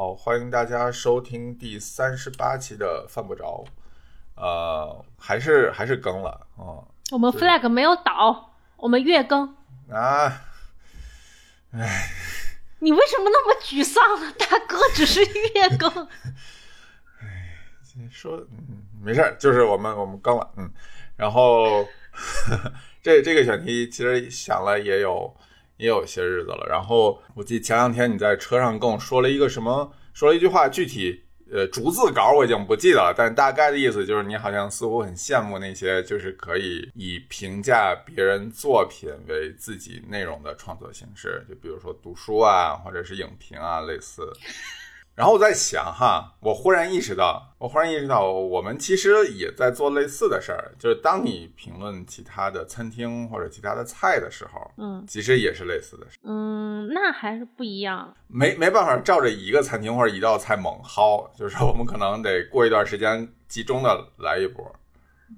好，欢迎大家收听第三十八期的犯不着，呃，还是还是更了，啊，我们 flag 没有倒，我们月更。啊，唉，你为什么那么沮丧呢，大哥？只是月更。唉，说，嗯，没事儿，就是我们我们更了，嗯，然后 这这个选题其实想了也有。也有一些日子了，然后我记得前两天你在车上跟我说了一个什么，说了一句话，具体呃逐字稿我已经不记得了，但大概的意思就是你好像似乎很羡慕那些就是可以以评价别人作品为自己内容的创作形式，就比如说读书啊，或者是影评啊，类似。然后我在想哈，我忽然意识到，我忽然意识到，我们其实也在做类似的事儿，就是当你评论其他的餐厅或者其他的菜的时候，嗯，其实也是类似的事。嗯，那还是不一样。没没办法照着一个餐厅或者一道菜猛薅，就是我们可能得过一段时间集中的来一波。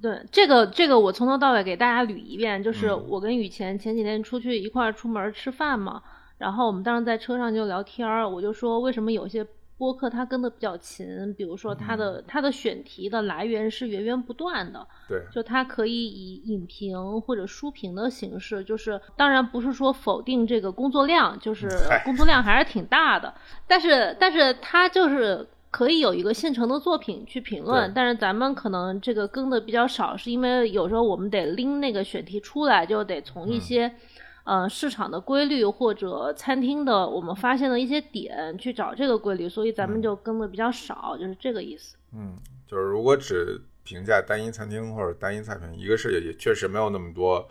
对，这个这个我从头到尾给大家捋一遍，就是我跟雨前前几天出去一块儿出门吃饭嘛，然后我们当时在车上就聊天儿，我就说为什么有些。播客它跟的比较勤，比如说它的它的选题的来源是源源不断的，对，就它可以以影评或者书评的形式，就是当然不是说否定这个工作量，就 是工作量还是挺大的，但是但是它就是可以有一个现成的作品去评论，但是咱们可能这个更的比较少，是因为有时候我们得拎那个选题出来，就得从一些。呃，市场的规律或者餐厅的我们发现的一些点去找这个规律，所以咱们就跟的比较少，就是这个意思。嗯，就是如果只评价单一餐厅或者单一菜品，一个是也确实没有那么多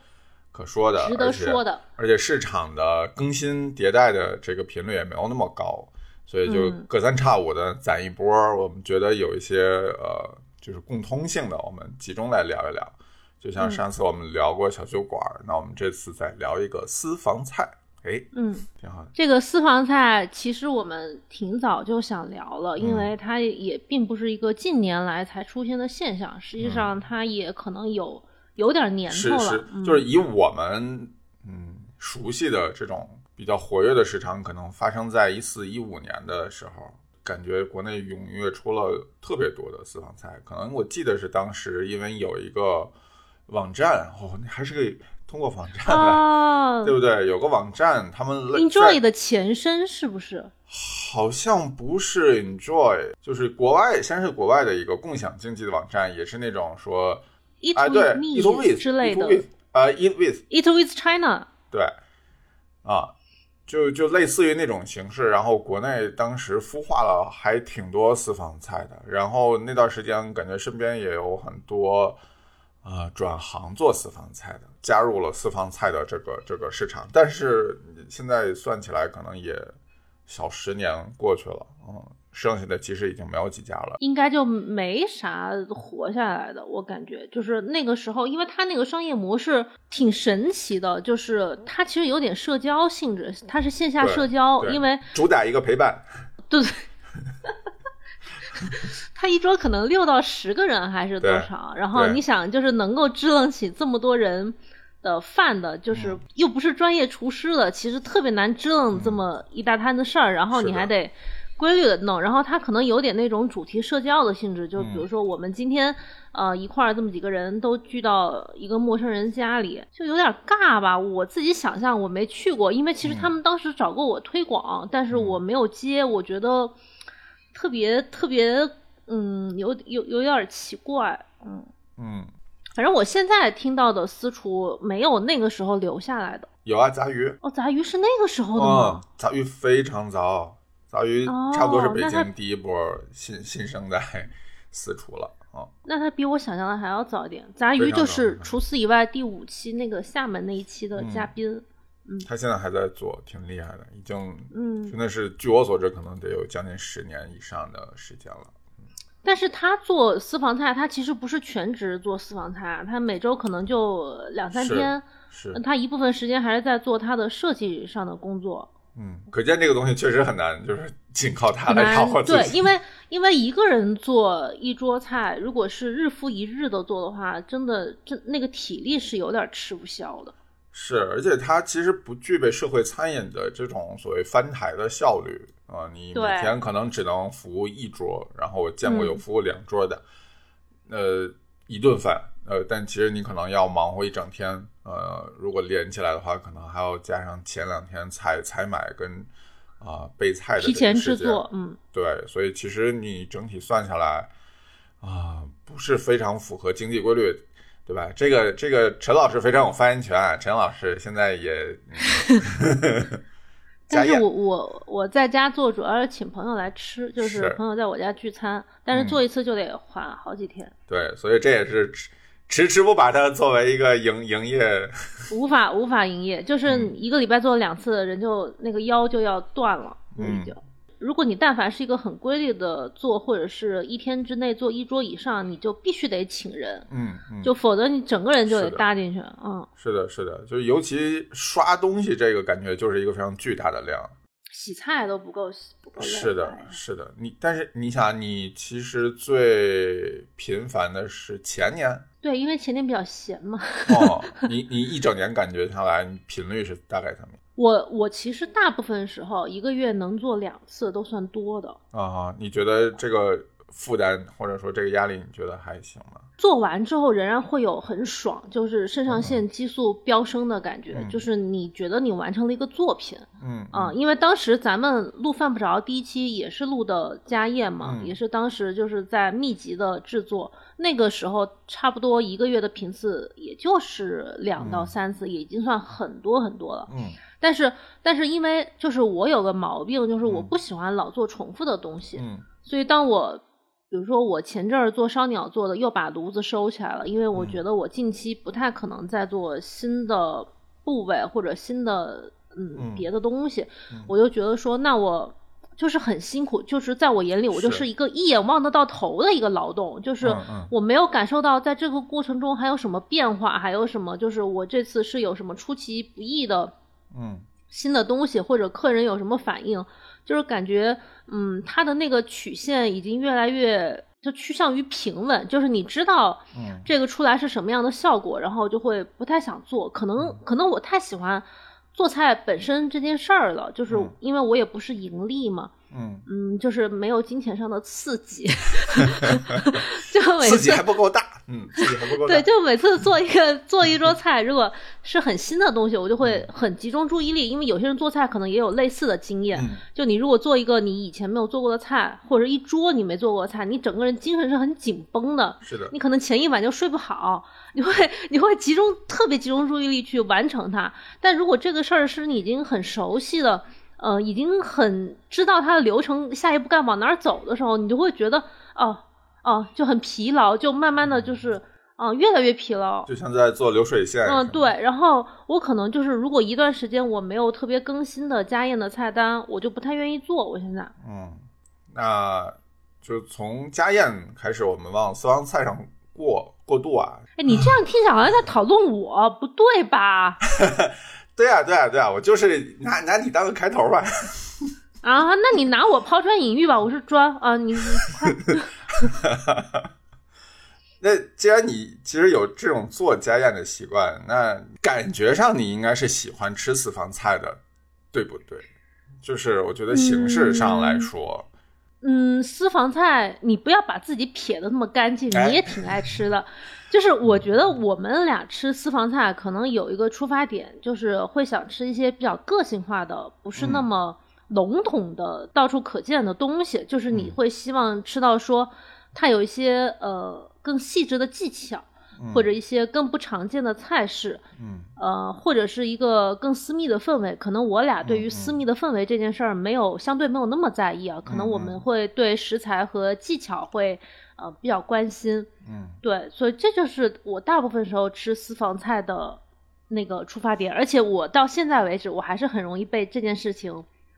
可说的，值得说的，而且市场的更新迭代的这个频率也没有那么高，所以就隔三差五的攒一波。我们觉得有一些呃，就是共通性的，我们集中来聊一聊。就像上次我们聊过小酒馆，那我们这次再聊一个私房菜，哎，嗯，挺好的。这个私房菜其实我们挺早就想聊了，因为它也并不是一个近年来才出现的现象，实际上它也可能有有点年头了。是是，就是以我们嗯熟悉的这种比较活跃的市场，可能发生在一四一五年的时候，感觉国内踊跃出了特别多的私房菜。可能我记得是当时因为有一个。网站哦，你还是可以通过网站来，对不对？有个网站，他们 Enjoy 的前身是不是？好像不是 Enjoy，就是国外，先是国外的一个共享经济的网站，也是那种说，哎，对，Eat with 之类的，啊，Eat with，Eat with China，对，啊，就就类似于那种形式。然后国内当时孵化了还挺多私房菜的，然后那段时间感觉身边也有很多。啊，转行做私房菜的，加入了私房菜的这个这个市场，但是现在算起来，可能也小十年过去了，嗯，剩下的其实已经没有几家了，应该就没啥活下来的。我感觉就是那个时候，因为它那个商业模式挺神奇的，就是它其实有点社交性质，它是线下社交，因为主打一个陪伴，对对。他一桌可能六到十个人还是多少？然后你想，就是能够支棱起这么多人的饭的，就是又不是专业厨师的，其实特别难支棱这么一大摊子事儿。然后你还得规律的弄。然后他可能有点那种主题社交的性质，就比如说我们今天呃一块儿这么几个人都聚到一个陌生人家里，就有点尬吧。我自己想象我没去过，因为其实他们当时找过我推广，但是我没有接，我觉得。特别特别，嗯，有有有点奇怪，嗯嗯，反正我现在听到的私厨没有那个时候留下来的。有啊，杂鱼。哦，杂鱼是那个时候的吗？杂鱼非常早，杂鱼差不多是北京第一波新新生代 私厨了啊。那他比我想象的还要早一点。杂鱼就是除此以外第五期那个厦门那一期的嘉宾。他现在还在做，挺厉害的，已经，嗯，真的是，据我所知，可能得有将近十年以上的时间了。但是他做私房菜，他其实不是全职做私房菜，他每周可能就两三天，是，他一部分时间还是在做他的设计上的工作。嗯，可见这个东西确实很难，就是仅靠他来养活自己。对，因为因为一个人做一桌菜，如果是日复一日的做的话，真的，这那个体力是有点吃不消的。是，而且它其实不具备社会餐饮的这种所谓翻台的效率啊，你每天可能只能服务一桌，然后我见过有服务两桌的，呃，一顿饭，呃，但其实你可能要忙活一整天，呃，如果连起来的话，可能还要加上前两天采采买跟啊备菜的提前制作，嗯，对，所以其实你整体算下来啊，不是非常符合经济规律。对吧？这个这个陈老师非常有发言权。陈老师现在也，但是我我我在家做主要是请朋友来吃，就是朋友在我家聚餐，但是做一次就得缓好几天。对，所以这也是迟迟不把它作为一个营营业，无法无法营业，就是一个礼拜做两次，人就那个腰就要断了，已经。如果你但凡是一个很规律的做，或者是一天之内做一桌以上，你就必须得请人，嗯，就否则你整个人就得搭进去，嗯，是的，是的，就是尤其刷东西这个感觉就是一个非常巨大的量，洗菜都不够洗，不够是的，是的，你但是你想，你其实最频繁的是前年，对，因为前年比较闲嘛，哦，你你一整年感觉下来频率是大概什么？我我其实大部分时候一个月能做两次都算多的啊。你觉得这个负担或者说这个压力，你觉得还行吗？做完之后仍然会有很爽，就是肾上腺激素飙升的感觉，就是你觉得你完成了一个作品。嗯啊，因为当时咱们录犯不着第一期也是录的家宴嘛，也是当时就是在密集的制作，那个时候差不多一个月的频次也就是两到三次，也已经算很多很多了。嗯。但是，但是因为就是我有个毛病，就是我不喜欢老做重复的东西，嗯，所以当我比如说我前阵儿做烧鸟做的，又把炉子收起来了，因为我觉得我近期不太可能再做新的部位或者新的嗯别的东西，我就觉得说，那我就是很辛苦，就是在我眼里，我就是。一个一眼望得到头的一个劳动，就是我没有感受到在这个过程中还有什么变化，还有什么就是我这次是有什么出其不意的。嗯，新的东西或者客人有什么反应，就是感觉，嗯，它的那个曲线已经越来越就趋向于平稳，就是你知道，嗯，这个出来是什么样的效果，然后就会不太想做。可能可能我太喜欢做菜本身这件事儿了，就是因为我也不是盈利嘛。嗯嗯，就是没有金钱上的刺激 就每次刺激还不够大，嗯，刺激还不够。对，就每次做一个 做一桌菜，如果是很新的东西，我就会很集中注意力，因为有些人做菜可能也有类似的经验。就你如果做一个你以前没有做过的菜，或者一桌你没做过的菜，你整个人精神是很紧绷的。是的，你可能前一晚就睡不好，你会 你会集中特别集中注意力去完成它。但如果这个事儿是你已经很熟悉的。呃，已经很知道它的流程，下一步该往哪儿走的时候，你就会觉得，哦，哦，就很疲劳，就慢慢的就是，啊，越来越疲劳，就像在做流水线。嗯，对。然后我可能就是，如果一段时间我没有特别更新的家宴的菜单，我就不太愿意做。我现在，嗯，那就从家宴开始，我们往私房菜上过过渡啊。哎，你这样听起来好像在讨论我，不对吧？对啊，对啊，对啊，我就是拿拿你当个开头吧。啊，那你拿我抛砖引玉吧，我是砖啊，你你快。那既然你其实有这种做家宴的习惯，那感觉上你应该是喜欢吃私房菜的，对不对？就是我觉得形式上来说，嗯，私房菜你不要把自己撇的那么干净，你也挺爱吃的。就是我觉得我们俩吃私房菜可能有一个出发点，就是会想吃一些比较个性化的，不是那么笼统的、到处可见的东西。就是你会希望吃到说它有一些呃更细致的技巧，或者一些更不常见的菜式，嗯，呃，或者是一个更私密的氛围。可能我俩对于私密的氛围这件事儿没有相对没有那么在意啊，可能我们会对食材和技巧会。呃，比较关心，嗯，对，所以这就是我大部分时候吃私房菜的那个出发点，而且我到现在为止，我还是很容易被这件事情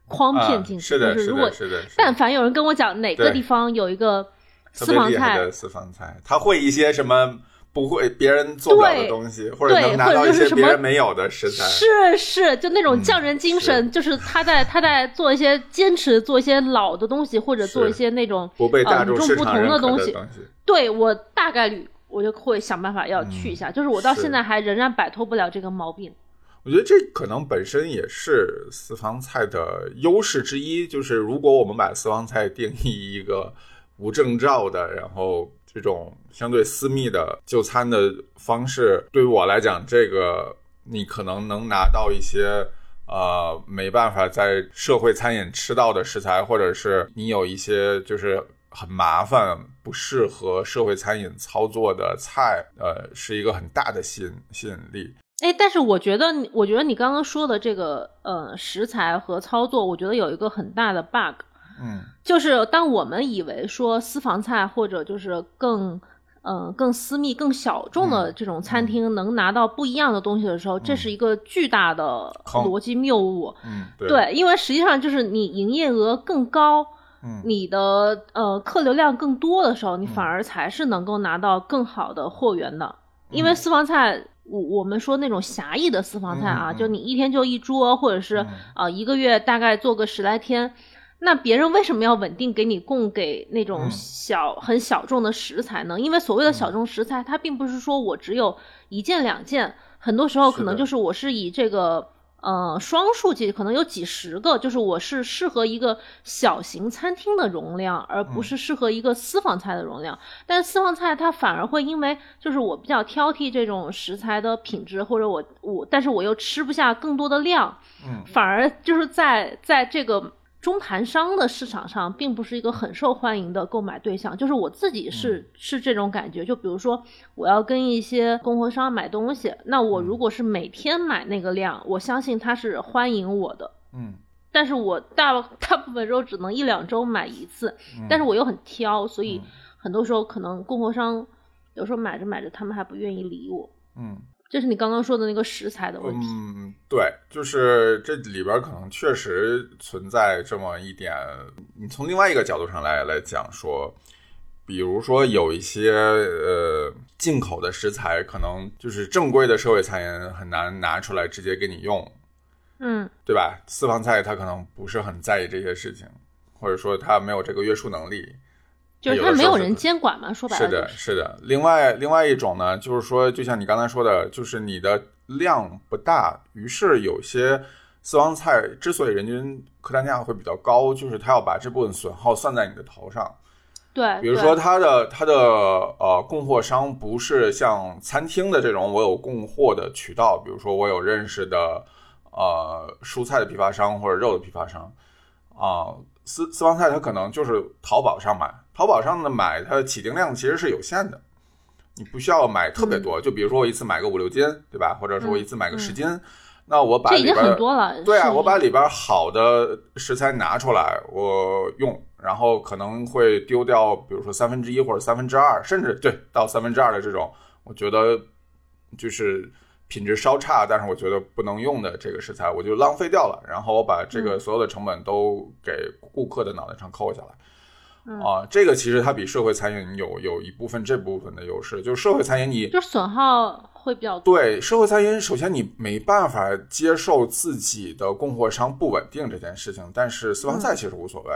诓骗进去。是的，是的，是的。但凡有人跟我讲哪个地方有一个私房菜，私房菜，他会一些什么？不会别人做不了的东西，或者能拿到一些别人没有的食材。是是，就那种匠人精神，就是他在他在做一些坚持做一些老的东西，或者做一些那种不被大众市场的东西。对我大概率我就会想办法要去一下，就是我到现在还仍然摆脱不了这个毛病。我觉得这可能本身也是私房菜的优势之一，就是如果我们把私房菜定义一个无证照的，然后这种相对私密的就餐的方式，对于我来讲，这个你可能能拿到一些呃没办法在社会餐饮吃到的食材，或者是你有一些就是很麻烦、不适合社会餐饮操作的菜，呃，是一个很大的吸引吸引力。哎，但是我觉得，我觉得你刚刚说的这个，呃，食材和操作，我觉得有一个很大的 bug，嗯，就是当我们以为说私房菜或者就是更，嗯，更私密、更小众的这种餐厅能拿到不一样的东西的时候，这是一个巨大的逻辑谬误。嗯，对，因为实际上就是你营业额更高，嗯，你的呃客流量更多的时候，你反而才是能够拿到更好的货源的，因为私房菜。我我们说那种狭义的私房菜啊，就你一天就一桌，或者是呃一个月大概做个十来天，那别人为什么要稳定给你供给那种小很小众的食材呢？因为所谓的小众食材，它并不是说我只有一件两件，很多时候可能就是我是以这个。呃，双数计可能有几十个，就是我是适合一个小型餐厅的容量，而不是适合一个私房菜的容量。但是私房菜它反而会因为就是我比较挑剔这种食材的品质，或者我我，但是我又吃不下更多的量，嗯，反而就是在在这个。中盘商的市场上并不是一个很受欢迎的购买对象，就是我自己是是这种感觉。就比如说，我要跟一些供货商买东西，那我如果是每天买那个量，我相信他是欢迎我的。嗯，但是我大 大部分时候只能一两周买一次，但是我又很挑，所以很多时候可能供货商有时候买着买着，他们还不愿意理我。嗯。这是你刚刚说的那个食材的问题。嗯，对，就是这里边可能确实存在这么一点。你从另外一个角度上来来讲说，比如说有一些呃进口的食材，可能就是正规的社会餐饮很难拿出来直接给你用，嗯，对吧？私房菜他可能不是很在意这些事情，或者说他没有这个约束能力。就是他没有人监管嘛，说白了是的，是的。另外，另外一种呢，就是说，就像你刚才说的，就是你的量不大，于是有些私房菜之所以人均客单价会比较高，就是他要把这部分损耗算在你的头上。对，比如说他的他的呃供货商不是像餐厅的这种，我有供货的渠道，比如说我有认识的呃蔬菜的批发商或者肉的批发商啊，私私房菜他可能就是淘宝上买。淘宝上的买，它起订量其实是有限的，你不需要买特别多。就比如说我一次买个五六斤，对吧？或者说我一次买个十斤，那我把里边很多了。对啊，我把里边好的食材拿出来我用，然后可能会丢掉，比如说三分之一或者三分之二，甚至对到三分之二的这种，我觉得就是品质稍差，但是我觉得不能用的这个食材，我就浪费掉了。然后我把这个所有的成本都给顾客的脑袋上扣下来。啊，这个其实它比社会餐饮有有一部分这部分的优势，就是社会餐饮你就损耗会比较多。对，社会餐饮首先你没办法接受自己的供货商不稳定这件事情，但是私房菜其实无所谓。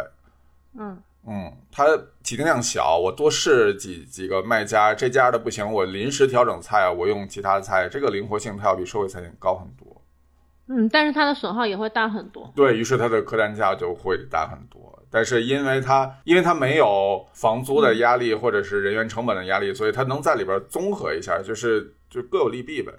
嗯嗯，它起订量小，我多试几几个卖家，这家的不行，我临时调整菜，我用其他菜，这个灵活性它要比社会餐饮高很多。嗯，但是它的损耗也会大很多。对于是，它的客单价就会大很多。但是因为它，因为它没有房租的压力或者是人员成本的压力，所以它能在里边综合一下，就是就各有利弊呗。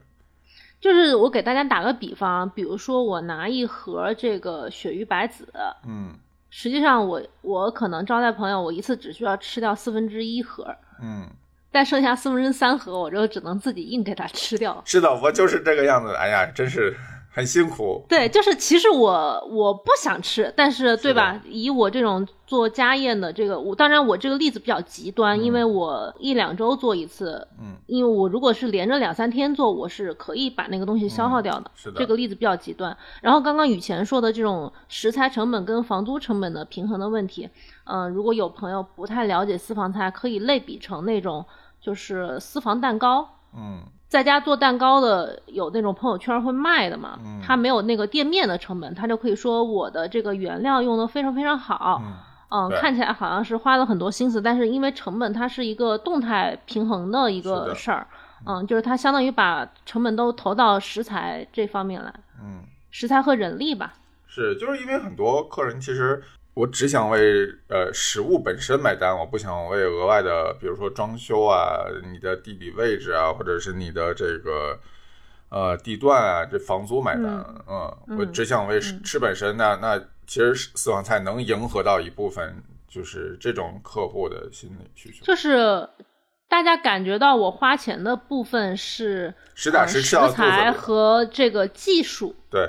就是我给大家打个比方，比如说我拿一盒这个鳕鱼白子，嗯，实际上我我可能招待朋友，我一次只需要吃掉四分之一盒，嗯，但剩下四分之三盒，我就只能自己硬给它吃掉。是的，我就是这个样子。哎呀，真是。很辛苦，对，就是其实我我不想吃，但是对吧？以我这种做家宴的这个，我当然我这个例子比较极端，因为我一两周做一次，嗯，因为我如果是连着两三天做，我是可以把那个东西消耗掉的。是的，这个例子比较极端。然后刚刚雨前说的这种食材成本跟房租成本的平衡的问题，嗯，如果有朋友不太了解私房菜，可以类比成那种就是私房蛋糕，嗯。在家做蛋糕的有那种朋友圈会卖的嘛？他没有那个店面的成本，他就可以说我的这个原料用的非常非常好，嗯，看起来好像是花了很多心思，但是因为成本它是一个动态平衡的一个事儿，嗯，就是它相当于把成本都投到食材这方面来，嗯，食材和人力吧。是，就是因为很多客人其实我只想为呃食物本身买单，我不想为额外的，比如说装修啊、你的地理位置啊，或者是你的这个呃地段啊、这房租买单。嗯，我只想为吃本身。那那其实私房菜能迎合到一部分，就是这种客户的心理需求。就是大家感觉到我花钱的部分是实打实食材和这个技术。对。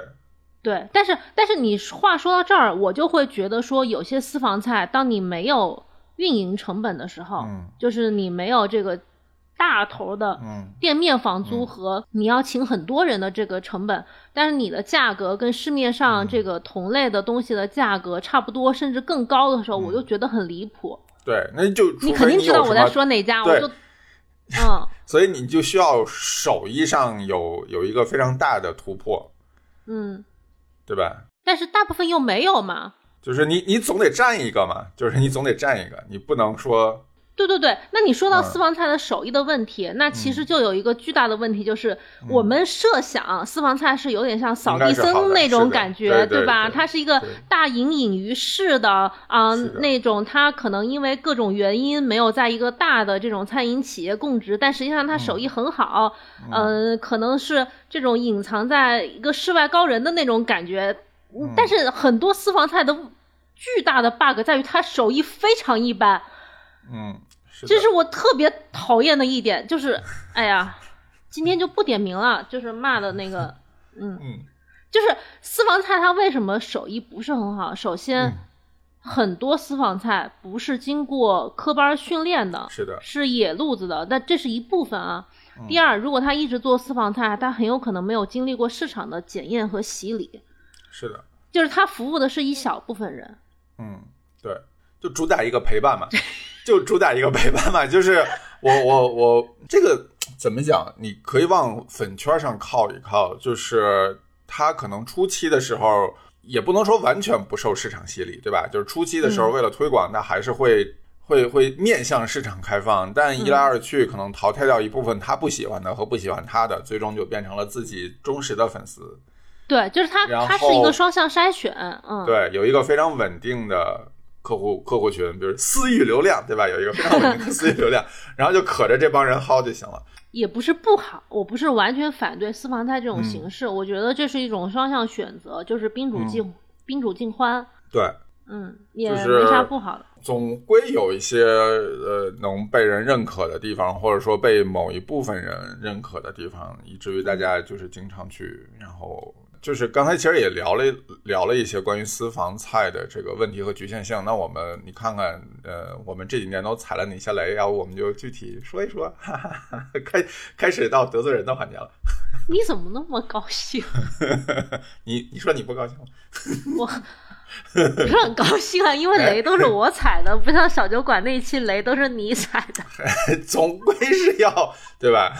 对，但是但是你话说到这儿，我就会觉得说，有些私房菜，当你没有运营成本的时候，嗯，就是你没有这个大头的店面房租和你要请很多人的这个成本，但是你的价格跟市面上这个同类的东西的价格差不多，甚至更高的时候，我就觉得很离谱。对，那就你肯定知道我在说哪家，我就 嗯，所以你就需要手艺上有有一个非常大的突破，嗯。对吧？但是大部分又没有嘛。就是你，你总得占一个嘛。就是你总得占一个，你不能说。对对对，那你说到私房菜的手艺的问题，那其实就有一个巨大的问题，就是我们设想私房菜是有点像扫地僧那种感觉，对吧？它是一个大隐隐于市的啊，那种它可能因为各种原因没有在一个大的这种餐饮企业供职，但实际上它手艺很好，嗯，可能是这种隐藏在一个世外高人的那种感觉。但是很多私房菜的巨大的 bug 在于它手艺非常一般，嗯。这是我特别讨厌的一点，就是，哎呀，今天就不点名了，就是骂的那个，嗯嗯，就是私房菜它为什么手艺不是很好？首先，很多私房菜不是经过科班训练的，是的，是野路子的，那这是一部分啊。第二，如果他一直做私房菜，他很有可能没有经历过市场的检验和洗礼，是的，就是他服务的是一小部分人，嗯，对，就主打一个陪伴嘛。就主打一个陪伴嘛，就是我我我这个怎么讲？你可以往粉圈上靠一靠，就是他可能初期的时候也不能说完全不受市场洗礼，对吧？就是初期的时候为了推广，那还是会会会面向市场开放，但一来二去可能淘汰掉一部分他不喜欢的和不喜欢他的，最终就变成了自己忠实的粉丝。对，就是他，他是一个双向筛选，嗯，对，有一个非常稳定的。客户客户群，比如私域流量，对吧？有一个非常稳定的私域流量，然后就可着这帮人薅就行了。也不是不好，我不是完全反对私房菜这种形式，我觉得这是一种双向选择，就是宾主尽宾主尽欢。对，嗯，也没啥不好的。总归有一些呃能被人认可的地方，或者说被某一部分人认可的地方，以至于大家就是经常去，然后。就是刚才其实也聊了聊了一些关于私房菜的这个问题和局限性。那我们你看看，呃，我们这几年都踩了哪些雷？要不我们就具体说一说。哈哈哈开开始到得罪人的环节了。你怎么那么高兴？你你说你不高兴吗？我不是很高兴啊，因为雷都是我踩的，不像小酒馆那一期雷都是你踩的。总归是要对吧？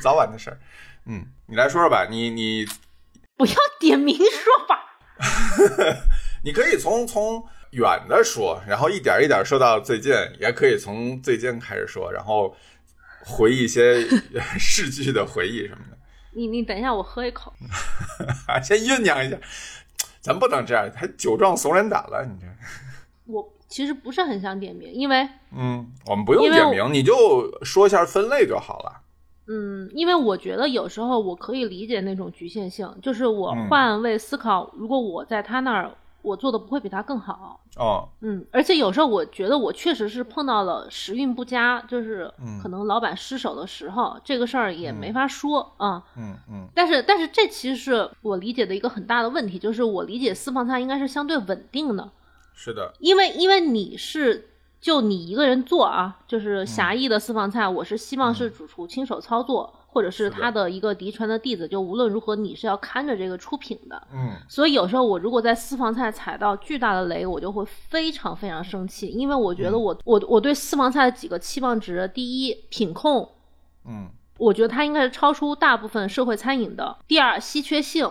早晚的事儿。嗯，你来说说吧，你你。不要点名说法，你可以从从远的说，然后一点一点说到最近，也可以从最近开始说，然后回忆一些逝去的回忆什么的。你你等一下，我喝一口，先酝酿一下，咱不能这样，还酒壮怂人胆了，你这。我其实不是很想点名，因为嗯，我们不用点名，你就说一下分类就好了。嗯，因为我觉得有时候我可以理解那种局限性，就是我换位思考，如果我在他那儿，我做的不会比他更好。哦，嗯，而且有时候我觉得我确实是碰到了时运不佳，就是可能老板失手的时候，这个事儿也没法说啊。嗯嗯。但是但是这其实是我理解的一个很大的问题，就是我理解私房菜应该是相对稳定的。是的。因为因为你是。就你一个人做啊，就是狭义的私房菜，我是希望是主厨亲手操作，或者是他的一个嫡传的弟子。就无论如何，你是要看着这个出品的。嗯，所以有时候我如果在私房菜踩到巨大的雷，我就会非常非常生气，因为我觉得我我我对私房菜的几个期望值：第一，品控，嗯，我觉得它应该是超出大部分社会餐饮的；第二，稀缺性，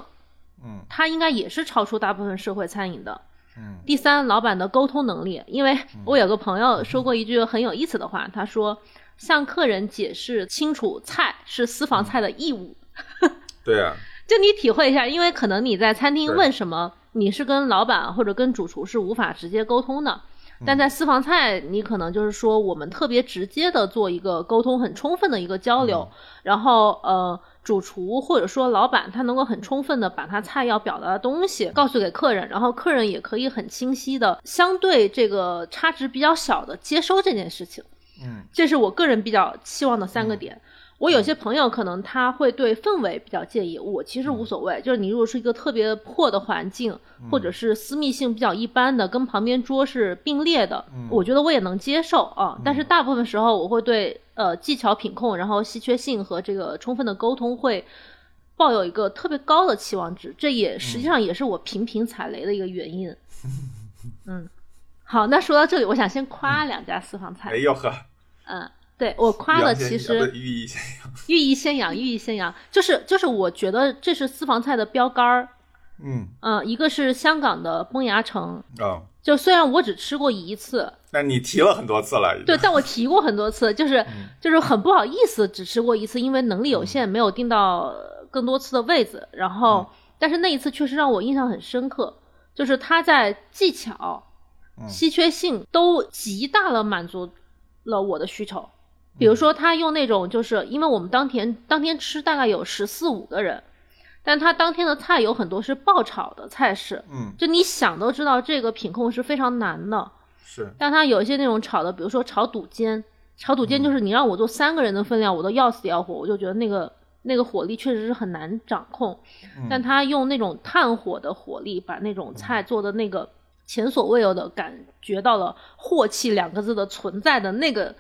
嗯，它应该也是超出大部分社会餐饮的。嗯，第三，老板的沟通能力，因为我有个朋友说过一句很有意思的话，他说向客人解释清楚菜是私房菜的义务。对啊，就你体会一下，因为可能你在餐厅问什么，你是跟老板或者跟主厨是无法直接沟通的。但在私房菜，你可能就是说，我们特别直接的做一个沟通，很充分的一个交流，然后呃，主厨或者说老板他能够很充分的把他菜要表达的东西告诉给客人，然后客人也可以很清晰的相对这个差值比较小的接收这件事情。嗯，这是我个人比较期望的三个点。我有些朋友可能他会对氛围比较介意，我其实无所谓。就是你如果是一个特别破的环境，或者是私密性比较一般的，跟旁边桌是并列的，我觉得我也能接受啊。但是大部分时候，我会对呃技巧品控，然后稀缺性和这个充分的沟通会抱有一个特别高的期望值。这也实际上也是我频频踩雷的一个原因。嗯，好，那说到这里，我想先夸两家私房菜。哎呦呵，嗯。对我夸的其实寓意先扬，寓意先扬，寓意先扬，就是就是我觉得这是私房菜的标杆儿。嗯嗯，一个是香港的崩牙城啊，就虽然我只吃过一次，但你提了很多次了。对，但我提过很多次，就是就是很不好意思，只吃过一次，因为能力有限，没有订到更多次的位子。然后，但是那一次确实让我印象很深刻，就是他在技巧、稀缺性都极大的满足了我的需求。比如说，他用那种，就是因为我们当天当天吃大概有十四五个人，但他当天的菜有很多是爆炒的菜式，嗯，就你想都知道这个品控是非常难的，是。但他有一些那种炒的，比如说炒肚尖，炒肚尖就是你让我做三个人的分量，我都要死要活，我就觉得那个那个火力确实是很难掌控，但他用那种炭火的火力，把那种菜做的那个前所未有的感觉到了“祸气”两个字的存在的那个。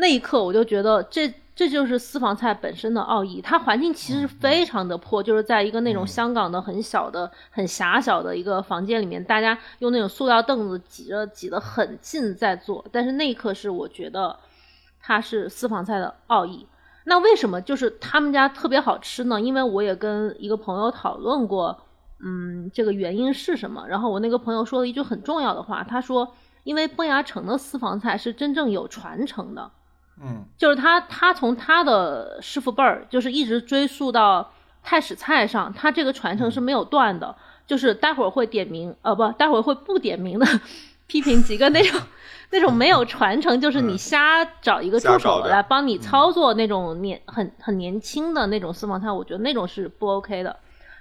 那一刻，我就觉得这这就是私房菜本身的奥义。它环境其实非常的破，就是在一个那种香港的很小的、很狭小的一个房间里面，大家用那种塑料凳子挤着挤得很近在做。但是那一刻是我觉得它是私房菜的奥义。那为什么就是他们家特别好吃呢？因为我也跟一个朋友讨论过，嗯，这个原因是什么？然后我那个朋友说了一句很重要的话，他说：“因为崩牙城的私房菜是真正有传承的。”嗯，就是他，他从他的师傅辈儿，就是一直追溯到太史菜上，他这个传承是没有断的。就是待会儿会点名，呃，不，待会儿会不点名的批评几个那种 那种没有传承，就是你瞎找一个助手来帮你操作那种年很很年轻的那种私房菜，我觉得那种是不 OK 的。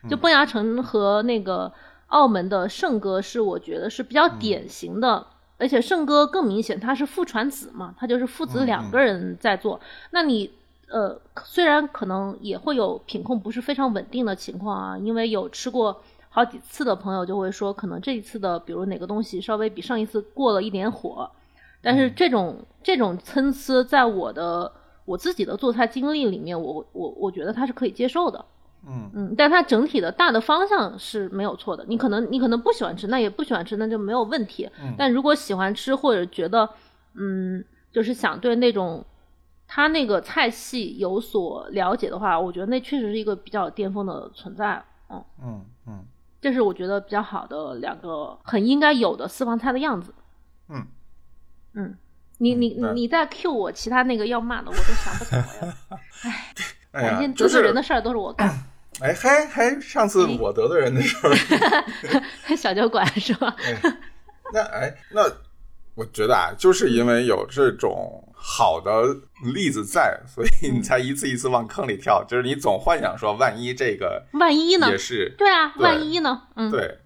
就崩牙城和那个澳门的圣哥是我觉得是比较典型的。而且圣哥更明显，他是父传子嘛，他就是父子两个人在做。那你呃，虽然可能也会有品控不是非常稳定的情况啊，因为有吃过好几次的朋友就会说，可能这一次的比如哪个东西稍微比上一次过了一点火，但是这种这种参差，在我的我自己的做菜经历里面，我我我觉得它是可以接受的。嗯嗯，但它整体的大的方向是没有错的。你可能你可能不喜欢吃，那也不喜欢吃，那就没有问题。但如果喜欢吃或者觉得嗯，就是想对那种他那个菜系有所了解的话，我觉得那确实是一个比较巅峰的存在。嗯嗯嗯，这是我觉得比较好的两个很应该有的私房菜的样子。嗯嗯，你你你再 Q 我其他那个要骂的，我都想不起来了。哎，感觉得罪人的事儿都是我干。哎，还还上次我得罪人的事儿，小酒馆是吧？那哎，那我觉得啊，就是因为有这种好的例子在，所以你才一次一次往坑里跳。就是你总幻想说，万一这个万一呢？也是对啊，万一呢？嗯，对。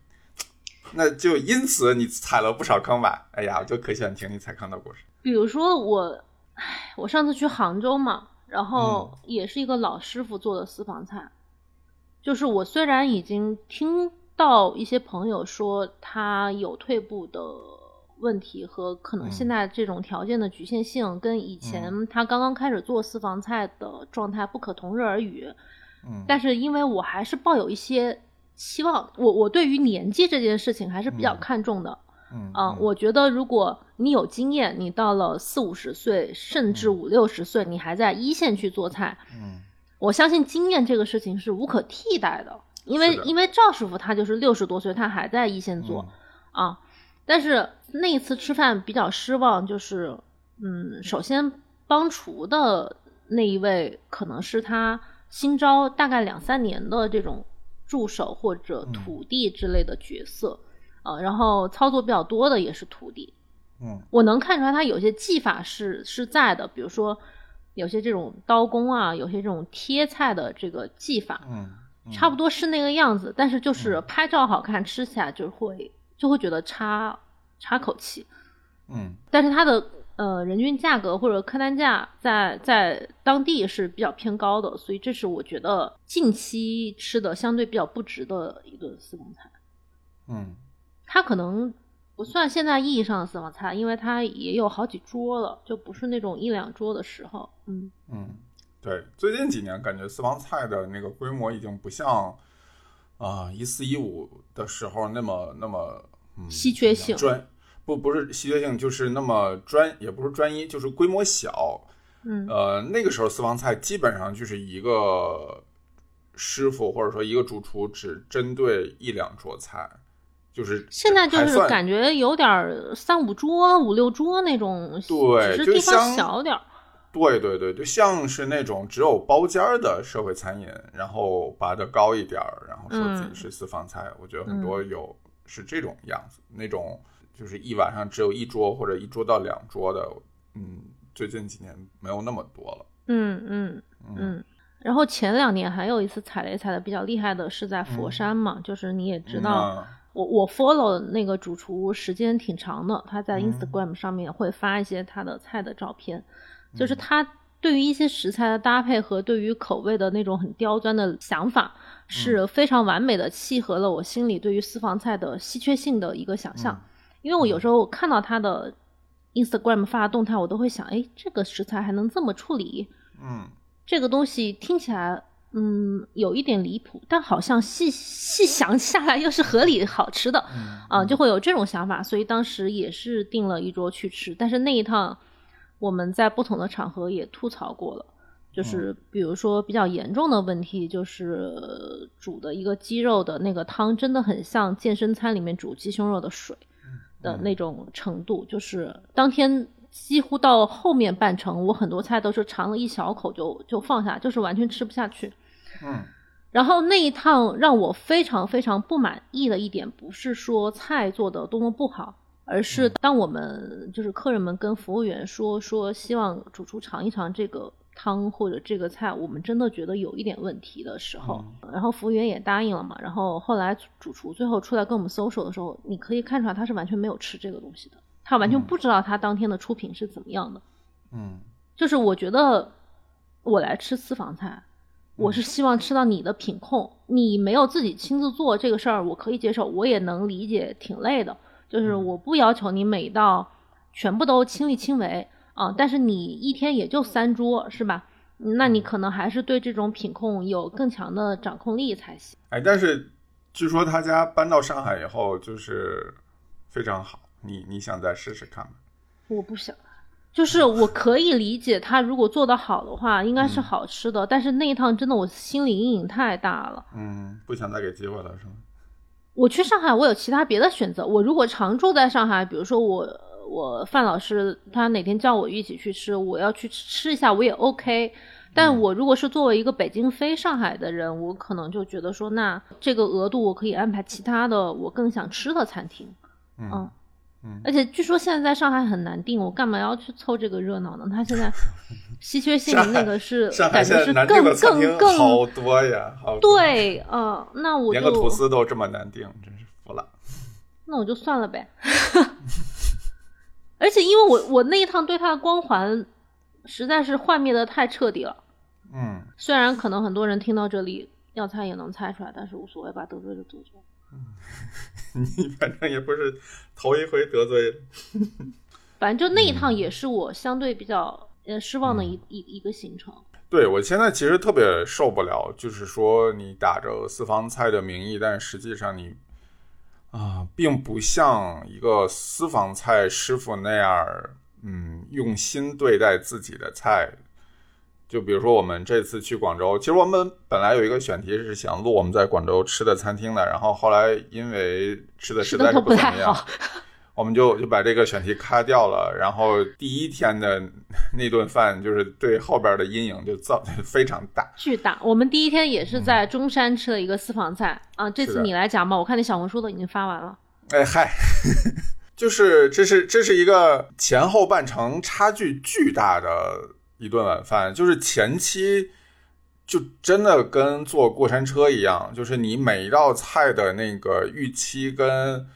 那就因此你踩了不少坑吧？哎呀，我就可喜欢听你踩坑的故事。比如说我，哎，我上次去杭州嘛，然后也是一个老师傅做的私房菜。就是我虽然已经听到一些朋友说他有退步的问题和可能现在这种条件的局限性跟以前他刚刚开始做私房菜的状态不可同日而语，嗯，但是因为我还是抱有一些期望，我我对于年纪这件事情还是比较看重的，嗯啊，我觉得如果你有经验，你到了四五十岁甚至五六十岁，你还在一线去做菜，嗯。我相信经验这个事情是无可替代的，因为因为赵师傅他就是六十多岁，他还在一线做，啊，但是那一次吃饭比较失望，就是嗯，首先帮厨的那一位可能是他新招大概两三年的这种助手或者徒弟之类的角色，呃，然后操作比较多的也是徒弟。嗯，我能看出来他有些技法是是在的，比如说有些这种刀工啊，有些这种贴菜的这个技法，嗯，差不多是那个样子。但是就是拍照好看，吃起来就会就会觉得差差口气。嗯，但是它的呃人均价格或者客单价在在当地是比较偏高的，所以这是我觉得近期吃的相对比较不值的一顿私房菜。嗯，它可能。不算现在意义上的私房菜，因为它也有好几桌了，就不是那种一两桌的时候。嗯嗯，对，最近几年感觉私房菜的那个规模已经不像啊一四一五的时候那么那么稀缺性专不不是稀缺性，就是那么专也不是专一，就是规模小。嗯呃，那个时候私房菜基本上就是一个师傅或者说一个主厨只针对一两桌菜。就是现在就是感觉有点三五桌、五六桌那种，对，只是地方小点儿。对对对，就像是那种只有包间儿的社会餐饮，然后拔得高一点儿，然后说自己是私房菜。我觉得很多有是这种样子，那种就是一晚上只有一桌或者一桌到两桌的，嗯，最近几年没有那么多了。嗯嗯嗯。然后前两年还有一次踩雷踩的比较厉害的是在佛山嘛，就是你也知道。我我 follow 那个主厨时间挺长的，他在 Instagram 上面会发一些他的菜的照片，就是他对于一些食材的搭配和对于口味的那种很刁钻的想法，是非常完美的契合了我心里对于私房菜的稀缺性的一个想象。因为我有时候看到他的 Instagram 发的动态，我都会想，哎，这个食材还能这么处理？嗯，这个东西听起来。嗯，有一点离谱，但好像细细想下来又是合理好吃的，啊，就会有这种想法，所以当时也是订了一桌去吃。但是那一趟我们在不同的场合也吐槽过了，就是比如说比较严重的问题，就是煮的一个鸡肉的那个汤真的很像健身餐里面煮鸡胸肉的水的那种程度，就是当天。几乎到后面半程，我很多菜都是尝了一小口就就放下，就是完全吃不下去。嗯，然后那一趟让我非常非常不满意的一点，不是说菜做的多么不好，而是当我们就是客人们跟服务员说说希望主厨尝一尝这个汤或者这个菜，我们真的觉得有一点问题的时候，然后服务员也答应了嘛。然后后来主厨最后出来跟我们搜索的时候，你可以看出来他是完全没有吃这个东西的。他完全不知道他当天的出品是怎么样的，嗯，就是我觉得我来吃私房菜，我是希望吃到你的品控，你没有自己亲自做这个事儿，我可以接受，我也能理解，挺累的。就是我不要求你每道全部都亲力亲为啊，但是你一天也就三桌是吧？那你可能还是对这种品控有更强的掌控力才行。哎，但是据说他家搬到上海以后就是非常好。你你想再试试看吗？我不想，就是我可以理解他如果做得好的话，应该是好吃的。但是那一趟真的我心理阴影太大了。嗯，不想再给机会了是吗？我去上海，我有其他别的选择。我如果常住在上海，比如说我我范老师他哪天叫我一起去吃，我要去吃一下，我也 OK。但我如果是作为一个北京飞上海的人，我可能就觉得说，那这个额度我可以安排其他的我更想吃的餐厅。嗯。嗯，而且据说现在在上海很难订，我干嘛要去凑这个热闹呢？他现在 稀缺性那个是感觉是更更更好多呀，好对，嗯，那我连个吐司都这么难订，真是服了。那我就算了呗。而且因为我我那一趟对他的光环实在是幻灭的太彻底了。嗯，虽然可能很多人听到这里要猜也能猜出来，但是无所谓吧，得罪就得罪。嗯，你反正也不是头一回得罪。反正就那一趟也是我相对比较呃失望的一一一个行程。对我现在其实特别受不了，就是说你打着私房菜的名义，但实际上你啊，并不像一个私房菜师傅那样，嗯，用心对待自己的菜。就比如说，我们这次去广州，其实我们本来有一个选题是想录我们在广州吃的餐厅的，然后后来因为吃的实在是不怎么样，我们就就把这个选题咔掉了。然后第一天的那顿饭，就是对后边的阴影就造非常大，巨大。我们第一天也是在中山吃了一个私房菜啊。这次你来讲吧，我看你小红书都已经发完了。哎嗨，就是这是这是一个前后半程差距巨大的一顿晚饭，就是前期。就真的跟坐过山车一样，就是你每一道菜的那个预期，跟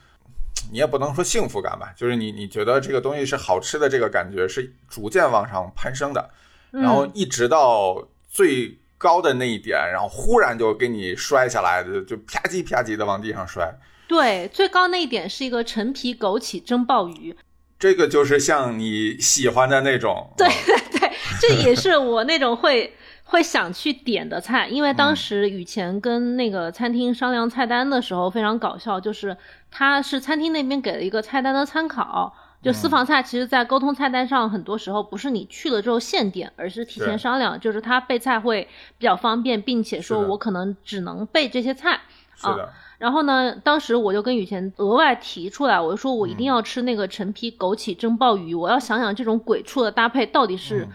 你也不能说幸福感吧，就是你你觉得这个东西是好吃的，这个感觉是逐渐往上攀升的，然后一直到最高的那一点，然后忽然就给你摔下来，就就啪叽啪叽的往地上摔。对，最高那一点是一个陈皮枸杞蒸鲍鱼，这个就是像你喜欢的那种。对对对，这也是我那种会。会想去点的菜，因为当时雨前跟那个餐厅商量菜单的时候非常搞笑，就是他是餐厅那边给了一个菜单的参考，就私房菜其实，在沟通菜单上很多时候不是你去了之后现点，而是提前商量，就是他备菜会比较方便，并且说我可能只能备这些菜啊。然后呢，当时我就跟雨前额外提出来，我就说我一定要吃那个陈皮枸杞蒸鲍鱼，我要想想这种鬼畜的搭配到底是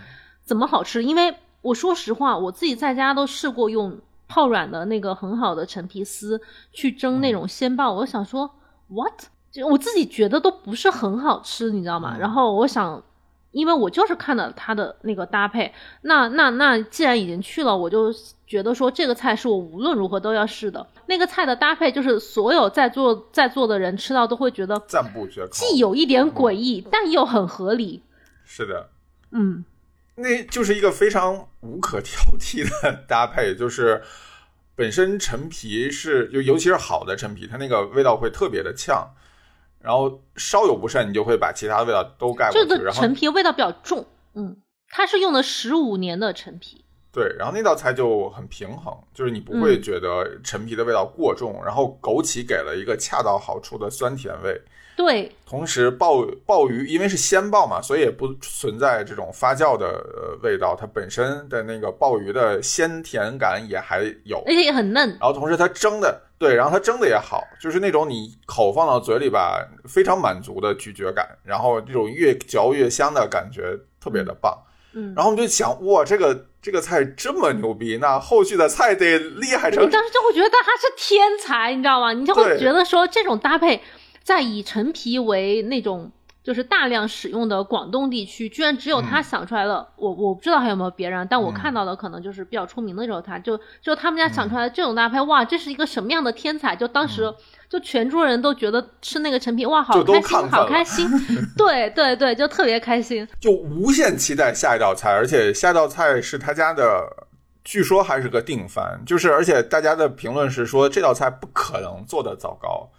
怎么好吃，因为。我说实话，我自己在家都试过用泡软的那个很好的陈皮丝去蒸那种鲜鲍，我想说，what？就我自己觉得都不是很好吃，你知道吗？然后我想，因为我就是看了它的那个搭配，那那那既然已经去了，我就觉得说这个菜是我无论如何都要试的。那个菜的搭配就是所有在座在座的人吃到都会觉得赞不绝口，既有一点诡异，但又很合理。是的，嗯。那就是一个非常无可挑剔的 搭配，就是本身陈皮是就尤其是好的陈皮，它那个味道会特别的呛，然后稍有不慎，你就会把其他的味道都盖过去。这个陈皮味道比较重，嗯，它是用的十五年的陈皮。对，然后那道菜就很平衡，就是你不会觉得陈皮的味道过重，然后枸杞给了一个恰到好处的酸甜味。对，同时鲍鲍鱼因为是鲜鲍嘛，所以也不存在这种发酵的呃味道，它本身的那个鲍鱼的鲜甜感也还有，而且也很嫩。然后同时它蒸的，对，然后它蒸的也好，就是那种你口放到嘴里吧，非常满足的咀嚼感，然后这种越嚼越香的感觉特别的棒。嗯，然后我们就想，哇，这个这个菜这么牛逼，那后续的菜得厉害成。你当时就会觉得他是天才，你知道吗？你就会觉得说这种搭配。在以陈皮为那种就是大量使用的广东地区，居然只有他想出来了。我我不知道还有没有别人，但我看到的可能就是比较出名的时候他。就就他们家想出来的这种搭配，哇，这是一个什么样的天才？就当时就全桌人都觉得吃那个陈皮，哇，好开心，好开心。对对对，就特别开心，就无限期待下一道菜，而且下道菜是他家的，据说还是个定番。就是而且大家的评论是说这道菜不可能做的糟糕，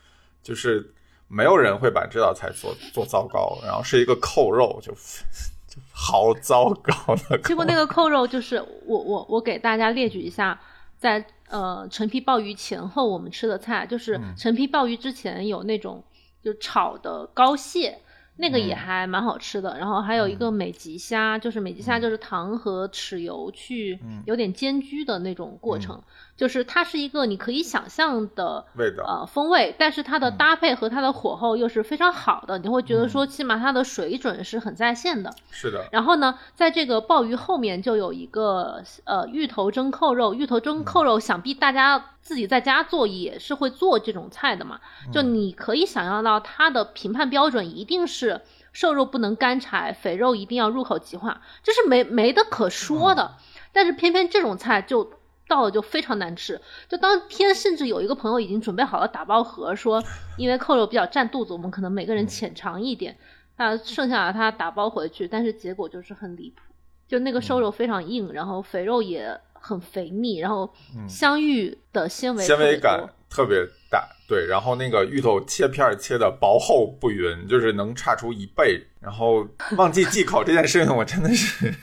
就是。没有人会把这道菜做做糟糕，然后是一个扣肉，就就好糟糕的。结果那个扣肉就是我 我我给大家列举一下，在呃陈皮鲍鱼前后我们吃的菜，就是陈皮鲍鱼之前有那种就炒的膏蟹。那个也还蛮好吃的，然后还有一个美极虾，就是美极虾就是糖和豉油去有点煎焗的那种过程，就是它是一个你可以想象的味道呃风味，但是它的搭配和它的火候又是非常好的，你会觉得说起码它的水准是很在线的。是的。然后呢，在这个鲍鱼后面就有一个呃芋头蒸扣肉，芋头蒸扣肉想必大家自己在家做也是会做这种菜的嘛，就你可以想象到它的评判标准一定是。瘦肉不能干柴，肥肉一定要入口即化，这是没没得可说的。但是偏偏这种菜就到了就非常难吃。就当天甚至有一个朋友已经准备好了打包盒，说因为扣肉比较占肚子，我们可能每个人浅尝一点，啊，剩下的他打包回去。但是结果就是很离谱，就那个瘦肉非常硬，然后肥肉也很肥腻，然后香芋的纤维纤维感特别大。对，然后那个芋头切片切的薄厚不匀，就是能差出一倍。然后忘记忌口这件事情，我真的是。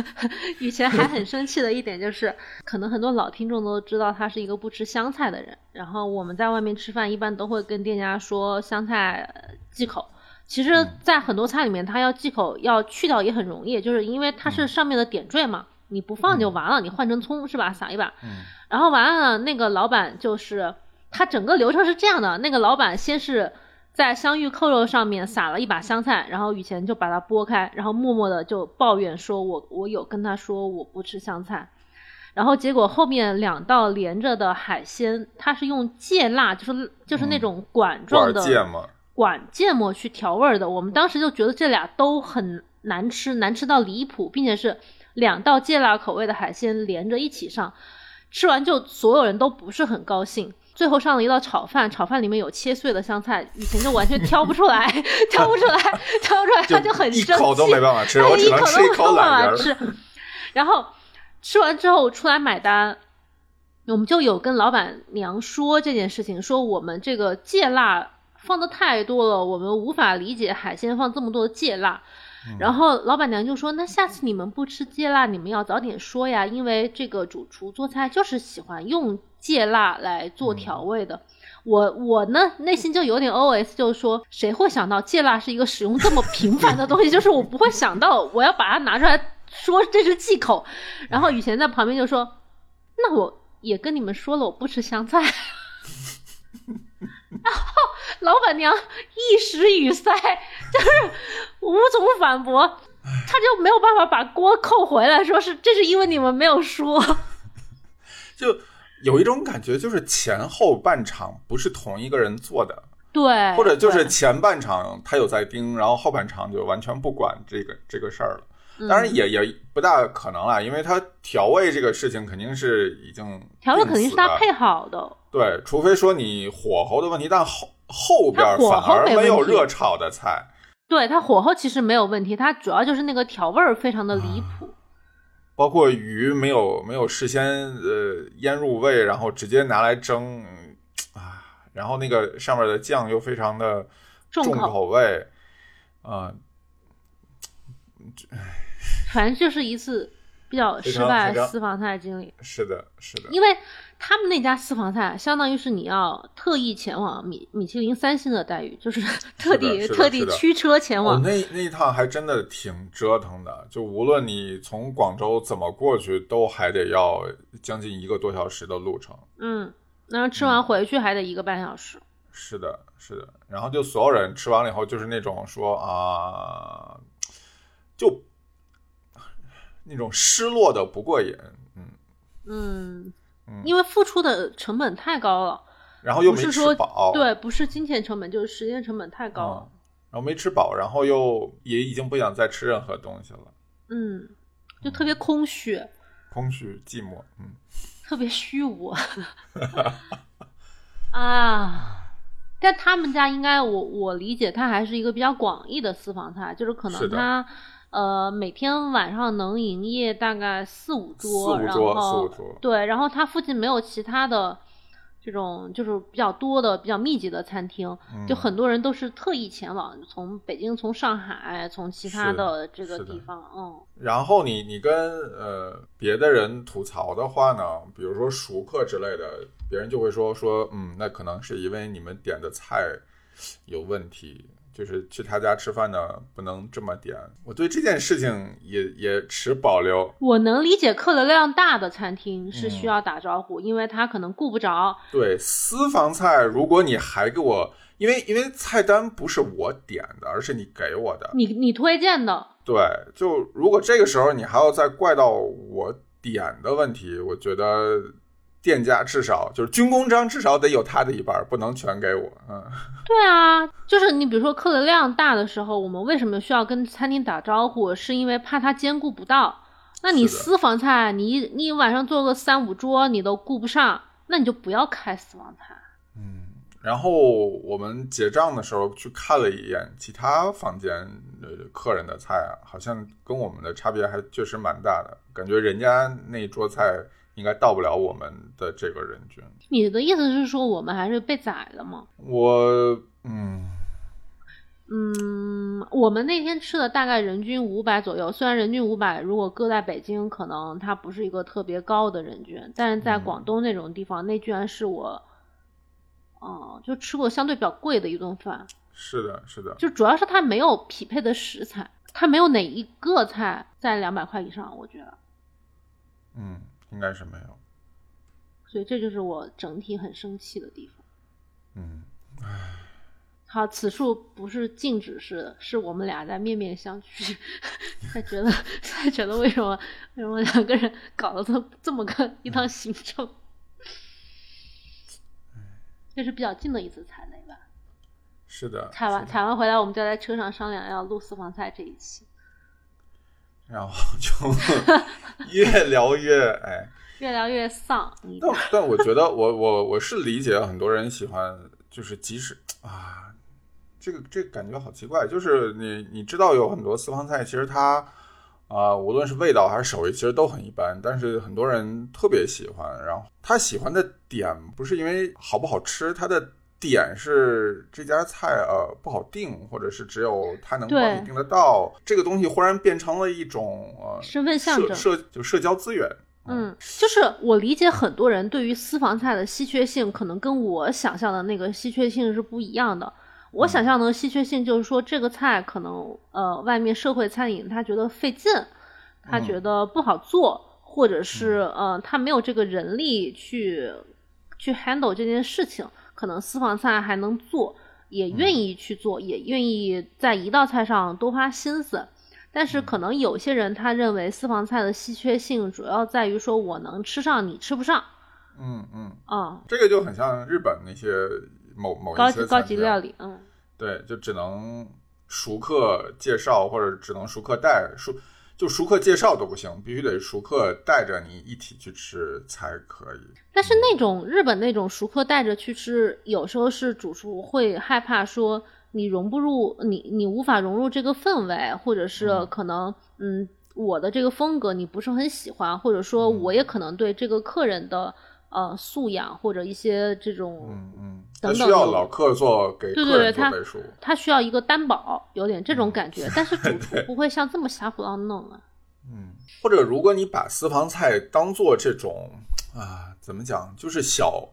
以前还很生气的一点就是，可能很多老听众都知道他是一个不吃香菜的人。然后我们在外面吃饭，一般都会跟店家说香菜忌口。其实，在很多菜里面，它要忌口要去掉也很容易，就是因为它是上面的点缀嘛，你不放就完了，你换成葱是吧？撒一把。嗯。然后完了，那个老板就是。他整个流程是这样的：那个老板先是在香芋扣肉上面撒了一把香菜，然后雨前就把它剥开，然后默默的就抱怨说：“我我有跟他说我不吃香菜。”然后结果后面两道连着的海鲜，它是用芥辣，就是就是那种管状的芥末，管芥末去调味的。我们当时就觉得这俩都很难吃，难吃到离谱，并且是两道芥辣口味的海鲜连着一起上，吃完就所有人都不是很高兴。最后上了一道炒饭，炒饭里面有切碎的香菜，以前就完全挑不出来，挑不出来，挑不出来，他就很生气，一口都没办法吃，我只能吃一口懒吃。然后吃完之后出来买单，我们就有跟老板娘说这件事情，说我们这个芥辣放的太多了，我们无法理解海鲜放这么多的芥辣。然后老板娘就说：“那下次你们不吃芥辣，你们要早点说呀，因为这个主厨做菜就是喜欢用。”芥辣来做调味的，我我呢内心就有点 O S，就是说谁会想到芥辣是一个使用这么频繁的东西？就是我不会想到我要把它拿出来说这是忌口。然后雨贤在旁边就说：“那我也跟你们说了，我不吃香菜。”然后老板娘一时语塞，就是无从反驳，他就没有办法把锅扣回来，说是这是因为你们没有说，就。有一种感觉，就是前后半场不是同一个人做的，对，或者就是前半场他有在盯，然后后半场就完全不管这个这个事儿了。当然也也不大可能了，因为它调味这个事情肯定是已经调味肯定是他配好的，对，除非说你火候的问题，但后后边反而没有热炒的菜，对它火候其实没有问题，它主要就是那个调味儿非常的离谱。包括鱼没有没有事先呃腌入味，然后直接拿来蒸啊，然后那个上面的酱又非常的重口味，啊，反正就是一次比较失败私房菜经历。是的，是的，因为。他们那家私房菜，相当于是你要特意前往米米其林三星的待遇，就是特地特地驱车前往。那那一趟还真的挺折腾的，就无论你从广州怎么过去，都还得要将近一个多小时的路程。嗯，那吃完回去还得一个半小时。是的，是的。然后就所有人吃完了以后，就是那种说啊，就那种失落的不过瘾。嗯嗯。因为付出的成本太高了，然后又没吃饱，对，不是金钱成本，就是时间成本太高了。然后没吃饱，然后又也已经不想再吃任何东西了。嗯，就特别空虚，空虚寂寞，嗯，特别虚无。啊，但他们家应该，我我理解，它还是一个比较广义的私房菜，就是可能它。呃，每天晚上能营业大概四五桌，然后对，然后它附近没有其他的这种就是比较多的、比较密集的餐厅，就很多人都是特意前往，从北京、从上海、从其他的这个地方，嗯。然后你你跟呃别的人吐槽的话呢，比如说熟客之类的，别人就会说说，嗯，那可能是因为你们点的菜有问题。就是去他家吃饭呢，不能这么点。我对这件事情也也持保留。我能理解客流量大的餐厅是需要打招呼，因为他可能顾不着。对私房菜，如果你还给我，因为因为菜单不是我点的，而是你给我的，你你推荐的。对，就如果这个时候你还要再怪到我点的问题，我觉得。店家至少就是军功章，至少得有他的一半，不能全给我。嗯，对啊，就是你比如说客流量大的时候，我们为什么需要跟餐厅打招呼？是因为怕他兼顾不到。那你私房菜，你你晚上做个三五桌，你都顾不上，那你就不要开私房菜。嗯，然后我们结账的时候去看了一眼其他房间的客人的菜啊，好像跟我们的差别还确实蛮大的，感觉人家那桌菜。应该到不了我们的这个人均。你的意思是说我们还是被宰了吗？我嗯嗯，我们那天吃的大概人均五百左右。虽然人均五百，如果搁在北京，可能它不是一个特别高的人均，但是在广东那种地方，那居然是我哦，就吃过相对比较贵的一顿饭。是的，是的，就主要是它没有匹配的食材，它没有哪一个菜在两百块以上，我觉得。嗯。应该是没有，所以这就是我整体很生气的地方。嗯，唉，好，此处不是静止式的，是我们俩在面面相觑，才觉得才觉得为什么为什么两个人搞了这这么个一趟行程？这是比较近的一次踩雷吧？是的。踩完踩完回来，我们就在车上商量要录私房菜这一期，然后就 越聊越哎，越聊越丧。但但我觉得我我我是理解很多人喜欢，就是即使啊。这个这个感觉好奇怪，就是你你知道有很多私房菜，其实它啊，无论是味道还是手艺，其实都很一般，但是很多人特别喜欢。然后他喜欢的点不是因为好不好吃，他的点是这家菜呃不好定，或者是只有他能帮你订得到。这个东西忽然变成了一种呃身份象征，社就社交资源。嗯，就是我理解很多人对于私房菜的稀缺性，可能跟我想象的那个稀缺性是不一样的。我想象的稀缺性就是说，这个菜可能呃，外面社会餐饮他觉得费劲，他觉得不好做，或者是呃，他没有这个人力去去 handle 这件事情，可能私房菜还能做，也愿意去做，也愿意在一道菜上多花心思。但是可能有些人他认为私房菜的稀缺性主要在于说我能吃上，你吃不上。嗯嗯啊，这个就很像日本那些。某某高级高级料理，嗯，对，就只能熟客介绍，或者只能熟客带熟，就熟客介绍都不行，必须得熟客带着你一起去吃才可以。但是那种日本那种熟客带着去吃，有时候是主厨会害怕说你融不入，你你无法融入这个氛围，或者是可能嗯我的这个风格你不是很喜欢，或者说我也可能对这个客人的。呃，素养或者一些这种，嗯嗯，等等，需要老客做给对对对，他他需要一个担保，有点这种感觉，但是主厨不会像这么瞎胡乱弄啊。嗯，或者如果你把私房菜当做这种啊，怎么讲，就是小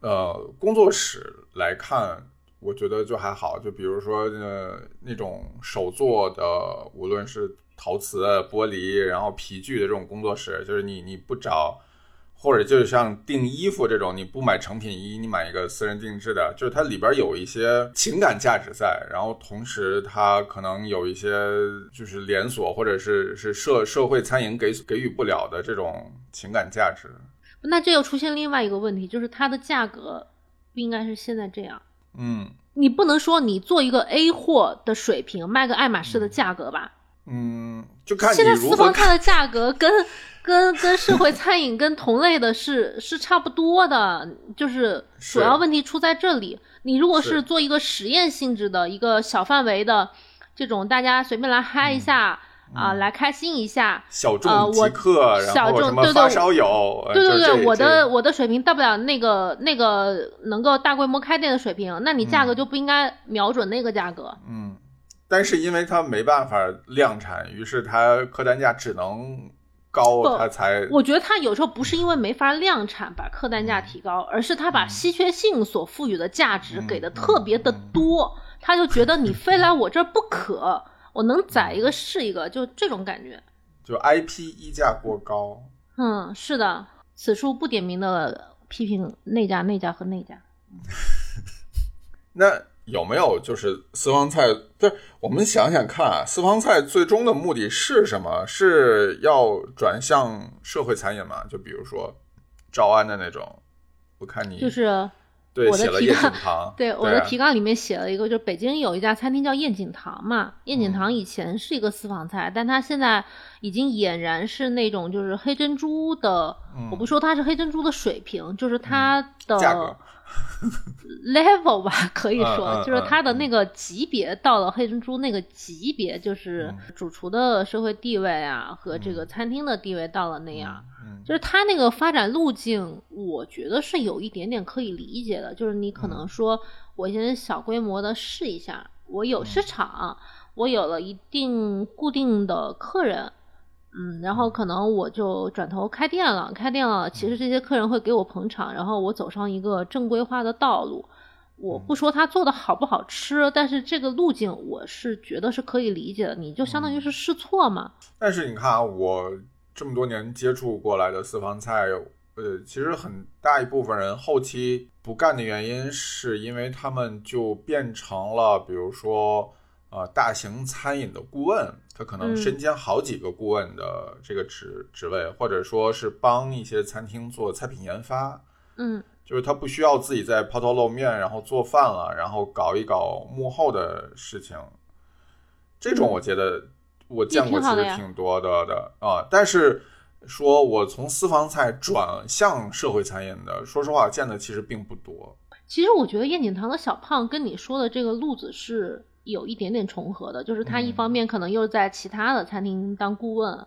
呃工作室来看，我觉得就还好。就比如说呃那种手做的，无论是陶瓷、玻璃，然后皮具的这种工作室，就是你你不找。或者就像订衣服这种，你不买成品衣，你买一个私人定制的，就是它里边有一些情感价值在，然后同时它可能有一些就是连锁或者是是社社会餐饮给给予不了的这种情感价值。那这又出现另外一个问题，就是它的价格不应该是现在这样。嗯，你不能说你做一个 A 货的水平卖个爱马仕的价格吧？嗯，就看现在私房菜的价格跟。跟跟社会餐饮跟同类的是是差不多的，就是主要问题出在这里。你如果是做一个实验性质的一个小范围的这种，大家随便来嗨一下啊，来开心一下，小众即刻，小众对对发烧友，对对对，我的我的水平到不了那个那个能够大规模开店的水平，那你价格就不应该瞄准那个价格。嗯，但是因为它没办法量产，于是它客单价只能。高，他才我觉得他有时候不是因为没法量产把客单价提高，而是他把稀缺性所赋予的价值给的特别的多，他就觉得你非来我这儿不 可，我能宰一个是一个，就这种感觉。就 IP 溢价过高。嗯，是的，此处不点名的批评那家、那家和那家。那。有没有就是私房菜？不是，我们想想看啊，私房菜最终的目的是什么？是要转向社会餐饮吗？就比如说赵安的那种，我看你就是对写了宴景堂，对我的提纲里面写了一个，就是北京有一家餐厅叫燕景堂嘛。燕景堂以前是一个私房菜，但它现在已经俨然是那种就是黑珍珠的。我不说它是黑珍珠的水平，就是它的价格。Level 吧，可以说就是他的那个级别到了黑珍珠那个级别，就是主厨的社会地位啊和这个餐厅的地位到了那样，就是他那个发展路径，我觉得是有一点点可以理解的。就是你可能说，我先小规模的试一下，我有市场，我有了一定固定的客人。嗯，然后可能我就转头开店了，开店了，其实这些客人会给我捧场，然后我走上一个正规化的道路。我不说他做的好不好吃，但是这个路径我是觉得是可以理解的。你就相当于是试错嘛。但是你看啊，我这么多年接触过来的私房菜，呃，其实很大一部分人后期不干的原因，是因为他们就变成了，比如说，呃，大型餐饮的顾问，他可能身兼好几个顾问的这个职职位，或者说是帮一些餐厅做菜品研发，嗯，就是他不需要自己在抛头露面，然后做饭了，然后搞一搞幕后的事情，这种我觉得我见过其实挺多的的啊，但是。说我从私房菜转向社会餐饮的，说实话见的其实并不多。其实我觉得燕景堂的小胖跟你说的这个路子是有一点点重合的，就是他一方面可能又在其他的餐厅当顾问，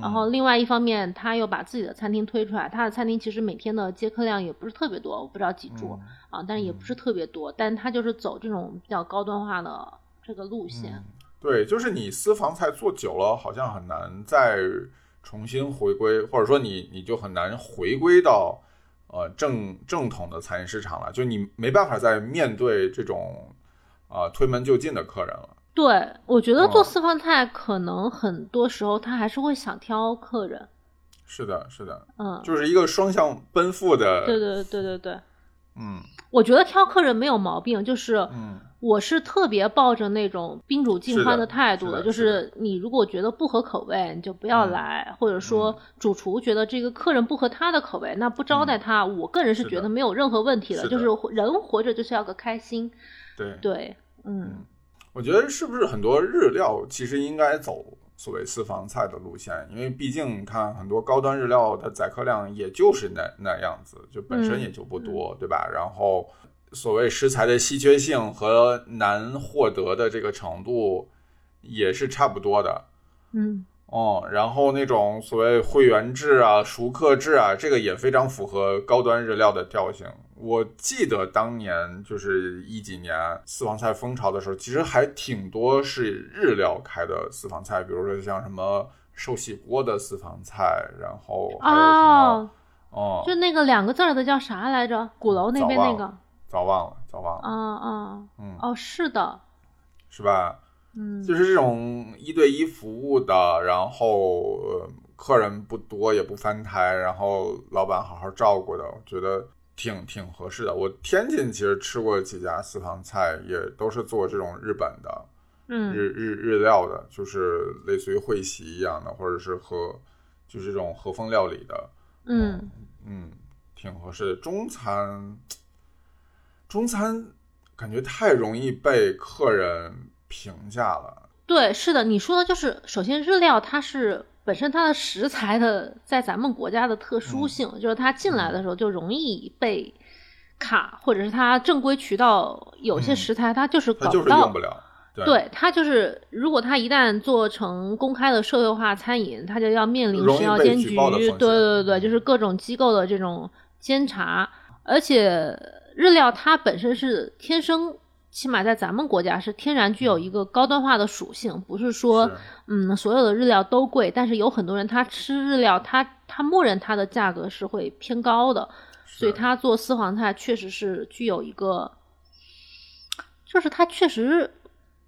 然后另外一方面他又把自己的餐厅推出来。他的餐厅其实每天的接客量也不是特别多，我不知道几桌啊，但是也不是特别多，但他就是走这种比较高端化的这个路线。对，就是你私房菜做久了，好像很难再。重新回归，或者说你你就很难回归到，呃正正统的餐饮市场了，就你没办法再面对这种，啊推门就进的客人了。对，我觉得做私房菜可能很多时候他还是会想挑客人。是的，是的，嗯，就是一个双向奔赴的。对对对对对。嗯，我觉得挑客人没有毛病，就是嗯，我是特别抱着那种宾主尽欢的态度的，就是你如果觉得不合口味，你就不要来，或者说主厨觉得这个客人不合他的口味，那不招待他，我个人是觉得没有任何问题的，就是人活着就是要个开心。对对，嗯，我觉得是不是很多日料其实应该走。所谓私房菜的路线，因为毕竟你看很多高端日料的载客量也就是那那样子，就本身也就不多，对吧？然后所谓食材的稀缺性和难获得的这个程度也是差不多的，嗯。哦，然后那种所谓会员制啊、熟客制啊，这个也非常符合高端日料的调性。我记得当年就是一几年私房菜风潮的时候，其实还挺多是日料开的私房菜，比如说像什么寿喜锅的私房菜，然后还有什么哦，就那个两个字的叫啥来着？鼓楼那边那个，早忘了，早忘了。啊啊，嗯，哦，是的，是吧？嗯，就是这种一对一服务的，然后客人不多也不翻台，然后老板好好照顾的，我觉得挺挺合适的。我天津其实吃过几家私房菜，也都是做这种日本的，嗯，日日日料的，就是类似于会席一样的，或者是和就是这种和风料理的，嗯嗯，挺合适的。中餐，中餐感觉太容易被客人。评价了，对，是的，你说的就是，首先日料它是本身它的食材的在咱们国家的特殊性，就是它进来的时候就容易被卡，或者是它正规渠道有些食材它就是搞不到，对，它就是如果它一旦做成公开的社会化餐饮，它就要面临食药监局，对对对对，就是各种机构的这种监察，而且日料它本身是天生。起码在咱们国家是天然具有一个高端化的属性，不是说，嗯，所有的日料都贵，但是有很多人他吃日料，他他默认它的价格是会偏高的，所以他做私房菜确实是具有一个，就是他确实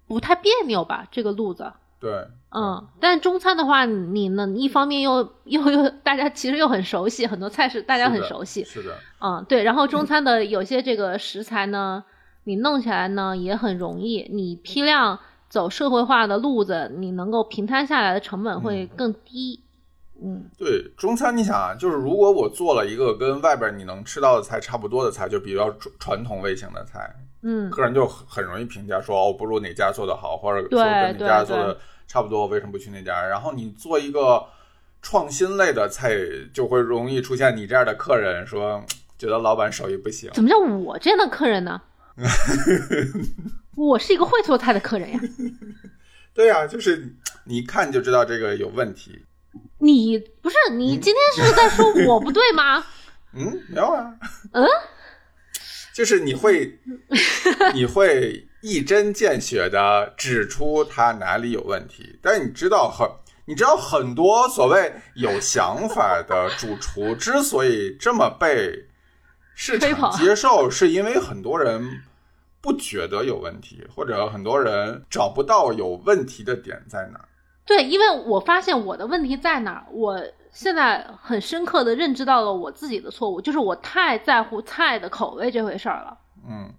不太别扭吧，这个路子。对，嗯，但中餐的话，你呢，一方面又又又大家其实又很熟悉，很多菜式大家很熟悉，是的，嗯，对，然后 中餐的有些这个食材呢。你弄起来呢也很容易，你批量走社会化的路子，你能够平摊下来的成本会更低。嗯，对，中餐你想啊，就是如果我做了一个跟外边你能吃到的菜差不多的菜，就比较传统类型的菜，嗯，客人就很容易评价说哦，不如哪家做的好，或者说跟哪家做的差不多，为什么不去那家？然后你做一个创新类的菜，就会容易出现你这样的客人说，觉得老板手艺不行。怎么叫我这样的客人呢？我是一个会做菜的客人呀。对呀，就是你一看就知道这个有问题。你不是你今天是在说我不对吗？嗯，没有啊。嗯，就是你会你会一针见血的指出他哪里有问题，但是你知道很你知道很多所谓有想法的主厨之所以这么被市场接受，是因为很多人。不觉得有问题，或者很多人找不到有问题的点在哪。对，因为我发现我的问题在哪儿，我现在很深刻的认知到了我自己的错误，就是我太在乎菜的口味这回事儿了。嗯。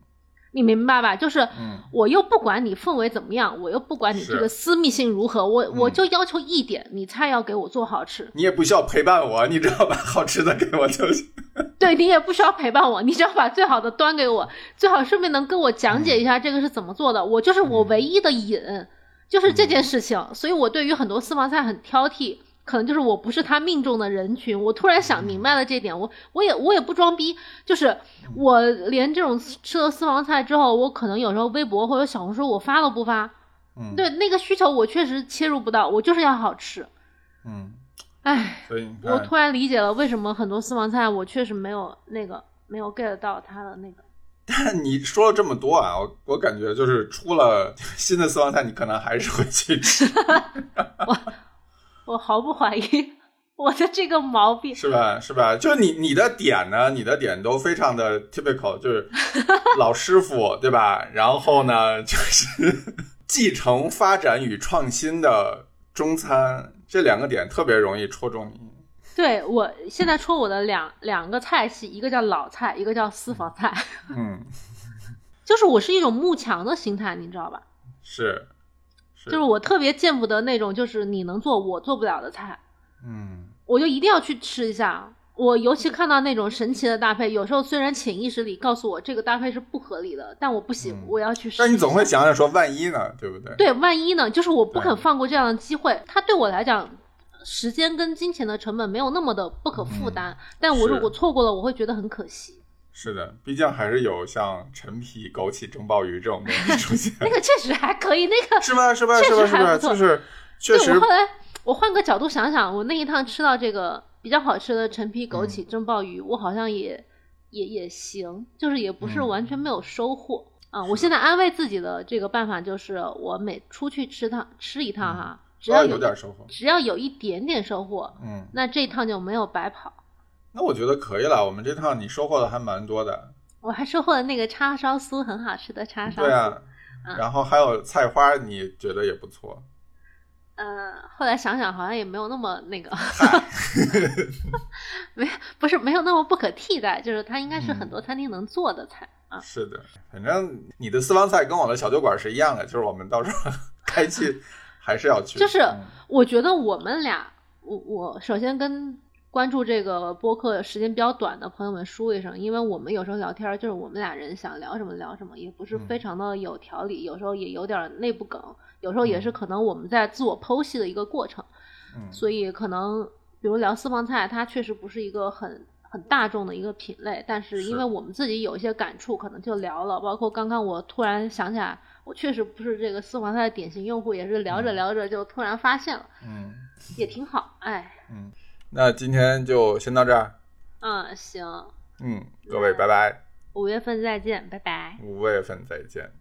你明白吧？就是，我又不管你氛围怎么样，我又不管你这个私密性如何，我我就要求一点，你菜要给我做好吃。你也不需要陪伴我，你只要把好吃的给我就行。对你也不需要陪伴我，你只要把最好的端给我，最好顺便能跟我讲解一下这个是怎么做的。我就是我唯一的瘾，就是这件事情，所以我对于很多私房菜很挑剔。可能就是我不是他命中的人群，我突然想明白了这点，我我也我也不装逼，就是我连这种吃了私房菜之后，我可能有时候微博或者小红书我发都不发，嗯，对那个需求我确实切入不到，我就是要好吃，嗯，哎，所以我突然理解了为什么很多私房菜我确实没有那个没有 get 到它的那个。但你说了这么多啊，我我感觉就是出了 新的私房菜，你可能还是会去吃。我。我毫不怀疑我的这个毛病，是吧？是吧？就是你你的点呢，你的点都非常的 typical，就是老师傅，对吧？然后呢，就是 继承、发展与创新的中餐，这两个点特别容易戳中你。对我现在戳我的两两个菜系，一个叫老菜，一个叫私房菜。嗯，就是我是一种慕强的心态，你知道吧？是。就是我特别见不得那种，就是你能做我做不了的菜，嗯，我就一定要去吃一下。我尤其看到那种神奇的搭配，有时候虽然潜意识里告诉我这个搭配是不合理的，但我不行，我要去试。但你总会想想说，万一呢，对不对？对，万一呢？就是我不肯放过这样的机会。它对我来讲，时间跟金钱的成本没有那么的不可负担，但我如果错过了，我会觉得很可惜。是的，毕竟还是有像陈皮、枸杞蒸鲍鱼这种东西出现。那个确实还可以，那个是吧？是吧？是吧？是吧？就是确实。我后来我换个角度想想，我那一趟吃到这个比较好吃的陈皮枸杞蒸鲍鱼，我好像也也也行，就是也不是完全没有收获啊。我现在安慰自己的这个办法就是，我每出去吃趟吃一趟哈，只要有点收获，只要有一点点收获，嗯，那这一趟就没有白跑。那我觉得可以了，我们这趟你收获的还蛮多的。我还收获了那个叉烧酥，很好吃的叉烧。对啊，然后还有菜花，你觉得也不错。嗯，后来想想好像也没有那么那个，没不是没有那么不可替代，就是它应该是很多餐厅能做的菜啊。是的，反正你的私房菜跟我的小酒馆是一样的，就是我们到时候 开去 还是要去。就是我觉得我们俩，我我首先跟。关注这个播客时间比较短的朋友们说一声，因为我们有时候聊天就是我们俩人想聊什么聊什么，也不是非常的有条理，有时候也有点内部梗，有时候也是可能我们在自我剖析的一个过程。嗯，所以可能比如聊私房菜，它确实不是一个很很大众的一个品类，但是因为我们自己有一些感触，可能就聊了。包括刚刚我突然想起来，我确实不是这个私房菜的典型用户，也是聊着聊着就突然发现了。嗯，也挺好，哎。嗯。那今天就先到这儿。嗯，行。嗯，各位，拜拜。五月份再见，拜拜。五月份再见。